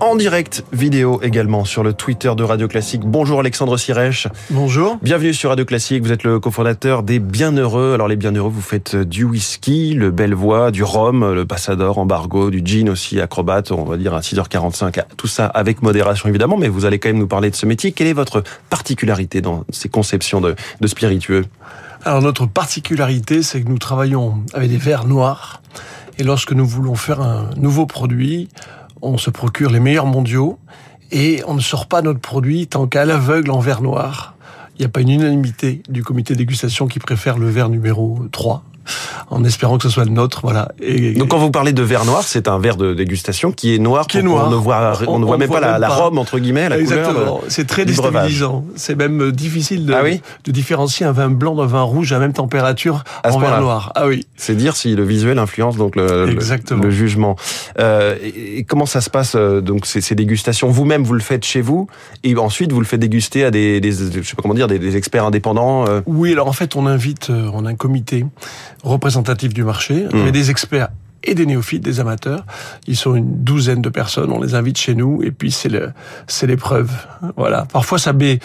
En direct vidéo également sur le Twitter de Radio Classique. Bonjour Alexandre Sirèche. Bonjour. Bienvenue sur Radio Classique. Vous êtes le cofondateur des Bienheureux. Alors les Bienheureux, vous faites du whisky, le Bellevoix, du rhum, le Passador, embargo, du gin aussi, acrobate, on va dire à 6h45. Tout ça avec modération évidemment, mais vous allez quand même nous parler de ce métier. Quelle est votre particularité dans ces conceptions de, de spiritueux? Alors notre particularité, c'est que nous travaillons avec des verres noirs. Et lorsque nous voulons faire un nouveau produit, on se procure les meilleurs mondiaux et on ne sort pas notre produit tant qu'à l'aveugle en verre noir. Il n'y a pas une unanimité du comité dégustation qui préfère le verre numéro 3 en espérant que ce soit le nôtre. Voilà. Et, Donc quand vous parlez de verre noir, c'est un verre de dégustation qui est noir. Qui est noir. On ne voit, on, ne voit même pas, la, la, robe entre guillemets, la Exactement. C'est très déstabilisant. C'est même euh, difficile de, ah oui de, différencier un vin blanc d'un vin rouge à même température à en verre noir. Ah oui. C'est dire si le visuel influence donc le, le, le jugement. Euh, et, comment ça se passe euh, donc ces, ces dégustations? Vous-même vous le faites chez vous et ensuite vous le faites déguster à des, des je sais pas comment dire des, des experts indépendants. Euh... Oui, alors en fait on invite, euh, on a un comité représentatif du marché, mmh. avec des experts et des néophytes, des amateurs. Ils sont une douzaine de personnes. On les invite chez nous et puis c'est le, c'est l'épreuve. Voilà. Parfois ça met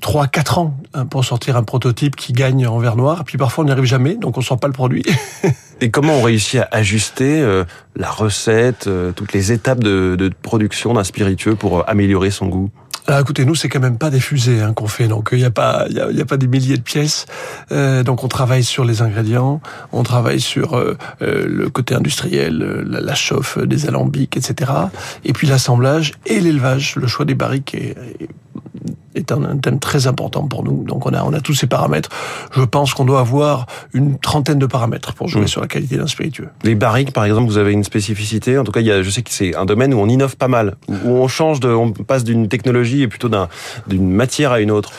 trois, quatre ans hein, pour sortir un prototype qui gagne en verre noir. Et puis parfois on n'y arrive jamais, donc on sort pas le produit. et comment on réussit à ajuster euh, la recette, euh, toutes les étapes de, de production d'un spiritueux pour euh, améliorer son goût? Ah, écoutez, nous c'est quand même pas des fusées hein, qu'on fait, donc il n'y a pas il y a, pas des milliers de pièces. Euh, donc on travaille sur les ingrédients, on travaille sur euh, le côté industriel, la, la, chauffe des alambics, etc. Et puis l'assemblage et l'élevage, le choix des barriques est est un, un, thème très important pour nous. Donc on a, on a tous ces paramètres. Je pense qu'on doit avoir une trentaine de paramètres pour jouer mmh. sur la qualité d'un spiritueux. Les barriques, par exemple, vous avez une spécificité. En tout cas, il y a, je sais que c'est un domaine où on innove pas mal, où on change de, on passe d'une technologie et plutôt d'une matière à une autre.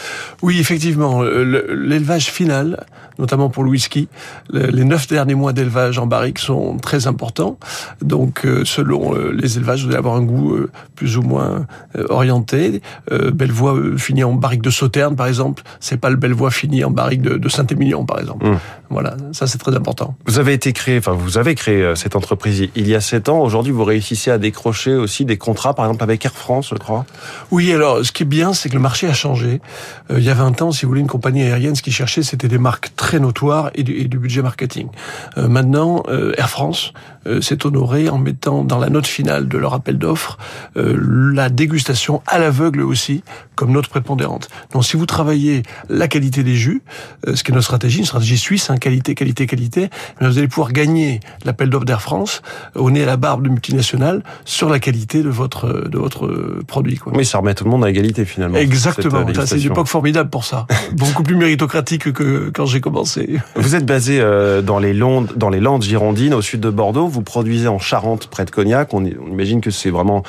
Oui, effectivement, l'élevage final, notamment pour le whisky, les neuf derniers mois d'élevage en barrique sont très importants. Donc, euh, selon euh, les élevages, vous allez avoir un goût euh, plus ou moins orienté. Bellevoie fini en barrique de Sauterne, par exemple. C'est pas le Bellevoie fini en barrique de, de Saint-Émilion, par exemple. Mmh. Voilà, ça c'est très important. Vous avez été créé, enfin vous avez créé cette entreprise il y a sept ans. Aujourd'hui, vous réussissez à décrocher aussi des contrats, par exemple avec Air France, je crois. Oui, alors ce qui est bien, c'est que le marché a changé. Euh, il y a 20 ans, si vous voulez, une compagnie aérienne, ce qu'ils cherchait, c'était des marques très notoires et du, et du budget marketing. Euh, maintenant, euh, Air France euh, s'est honoré en mettant dans la note finale de leur appel d'offres euh, la dégustation à l'aveugle aussi comme note prépondérante. Donc si vous travaillez la qualité des jus, euh, ce qui est notre stratégie, une stratégie suisse, hein, qualité, qualité, qualité, vous allez pouvoir gagner l'appel d'offres d'Air France au nez à la barbe de multinationale sur la qualité de votre de votre produit. Quoi. Oui, ça remet tout le monde à égalité finalement. Exactement. C'est une époque formidable pour ça. Beaucoup plus méritocratique que quand j'ai commencé. Vous êtes basé dans les Landes, dans les Landes girondines, au sud de Bordeaux. Vous produisez en Charente, près de Cognac. On imagine que c'est vraiment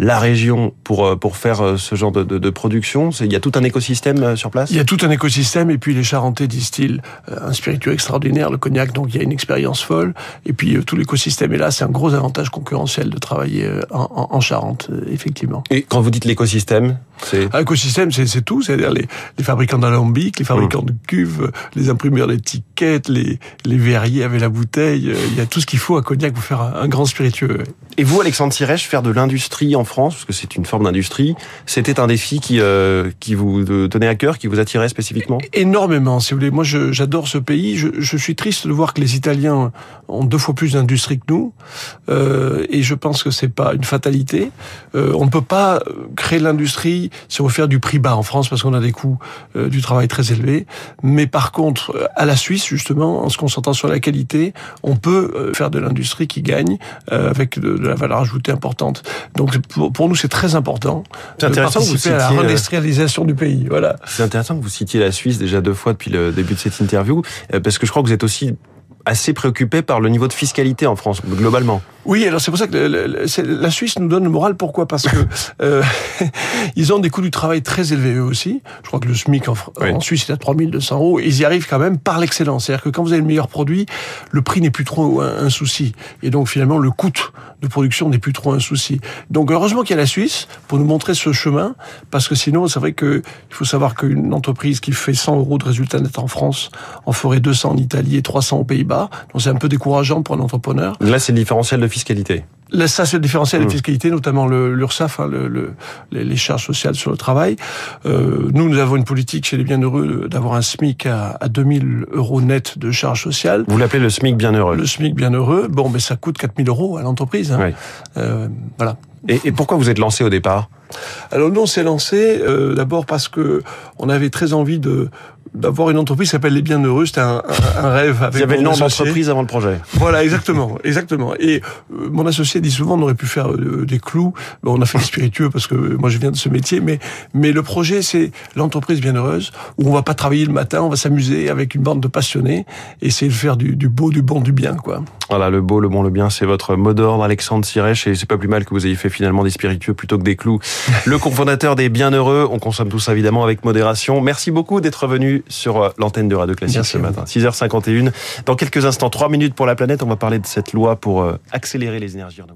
la région pour pour faire ce genre de, de, de production. Il y a tout un écosystème sur place? Il y a tout un écosystème et puis les Charentais distillent un spiritueux extraordinaire, le cognac. Donc il y a une expérience folle et puis tout l'écosystème est là. C'est un gros avantage concurrentiel de travailler en, en, en Charente, effectivement. Et quand vous dites l'écosystème, c'est l'écosystème, c'est tout, c'est-à-dire les, les, fabricants d'alambics, les fabricants mmh. de cuves, les imprimeurs d'étiquettes, les les verriers avec la bouteille. Il y a tout ce qu'il faut à Cognac pour faire un, un grand spiritueux. Et vous, Alexandre Sirèche, faire de l'industrie en France, parce que c'est une forme d'industrie, c'était un défi qui, euh, qui vous tenait à cœur, qui vous attirait spécifiquement? Énormément, si vous voulez. Moi, j'adore ce pays. Je, je, suis triste de voir que les Italiens ont deux fois plus d'industrie que nous. Euh, et je pense que c'est pas une fatalité. Euh, on ne peut pas créer l'industrie si on veut faire du prix bas en France, parce qu'on a des coûts euh, du travail très élevés. Mais par contre, à la Suisse, justement, en se concentrant sur la qualité, on peut euh, faire de l'industrie qui gagne euh, avec de, de, la valeur ajoutée importante. Donc pour, pour nous, c'est très important de participer citiez, à la réindustrialisation du pays. Voilà. C'est intéressant que vous citiez la Suisse déjà deux fois depuis le début de cette interview, parce que je crois que vous êtes aussi assez préoccupés par le niveau de fiscalité en France, globalement. Oui, alors c'est pour ça que la Suisse nous donne le moral. Pourquoi? Parce que euh, ils ont des coûts du travail très élevés eux aussi. Je crois que le SMIC en, en Suisse est à 3200 euros. Ils y arrivent quand même par l'excellence. C'est-à-dire que quand vous avez le meilleur produit, le prix n'est plus trop un, un, souci. Et donc finalement, le coût de production n'est plus trop un souci. Donc heureusement qu'il y a la Suisse pour nous montrer ce chemin, parce que sinon, c'est vrai que il faut savoir qu'une entreprise qui fait 100 euros de résultat net en France en ferait 200 en Italie et 300 aux Pays-Bas. Donc c'est un peu décourageant pour un entrepreneur. Là, c'est le différentiel de fiscalité fiscalité. Là, ça, c'est le différentiel de mmh. fiscalité, notamment l'URSSAF, hein, le, le, les, charges sociales sur le travail. Euh, nous, nous avons une politique chez les Bienheureux d'avoir un SMIC à, à 2000 euros net de charges sociales. Vous l'appelez le SMIC Bienheureux Le SMIC Bienheureux. Bon, mais ça coûte 4000 euros à l'entreprise. Hein. Oui. Euh, voilà. Et, et pourquoi vous êtes lancé au départ? Alors nous, on s'est lancé euh, d'abord parce que on avait très envie de d'avoir une entreprise qui s'appelle Les Bienheureux. C'était un, un, un, rêve. Avec Il y avait le nom d'entreprise avant le projet. Voilà, exactement, exactement. Et euh, mon associé dit souvent, on aurait pu faire euh, des clous. Bon, on a fait des spiritueux parce que moi, je viens de ce métier. Mais mais le projet, c'est l'entreprise bienheureuse où on va pas travailler le matin, on va s'amuser avec une bande de passionnés et essayer de faire du, du, beau, du bon, du bien, quoi. Voilà, le beau, le bon, le bien, c'est votre mot d'ordre, Alexandre Sirèche. Et c'est pas plus mal que vous ayez fait finalement des spiritueux plutôt que des clous. le cofondateur des Bienheureux. On consomme tout ça évidemment avec modération. Merci beaucoup d'être venu sur euh, l'antenne de Radio Classique ce matin. 6h51. Dans quelques instants, 3 minutes pour la planète, on va parler de cette loi pour euh, accélérer les énergies renouvelables.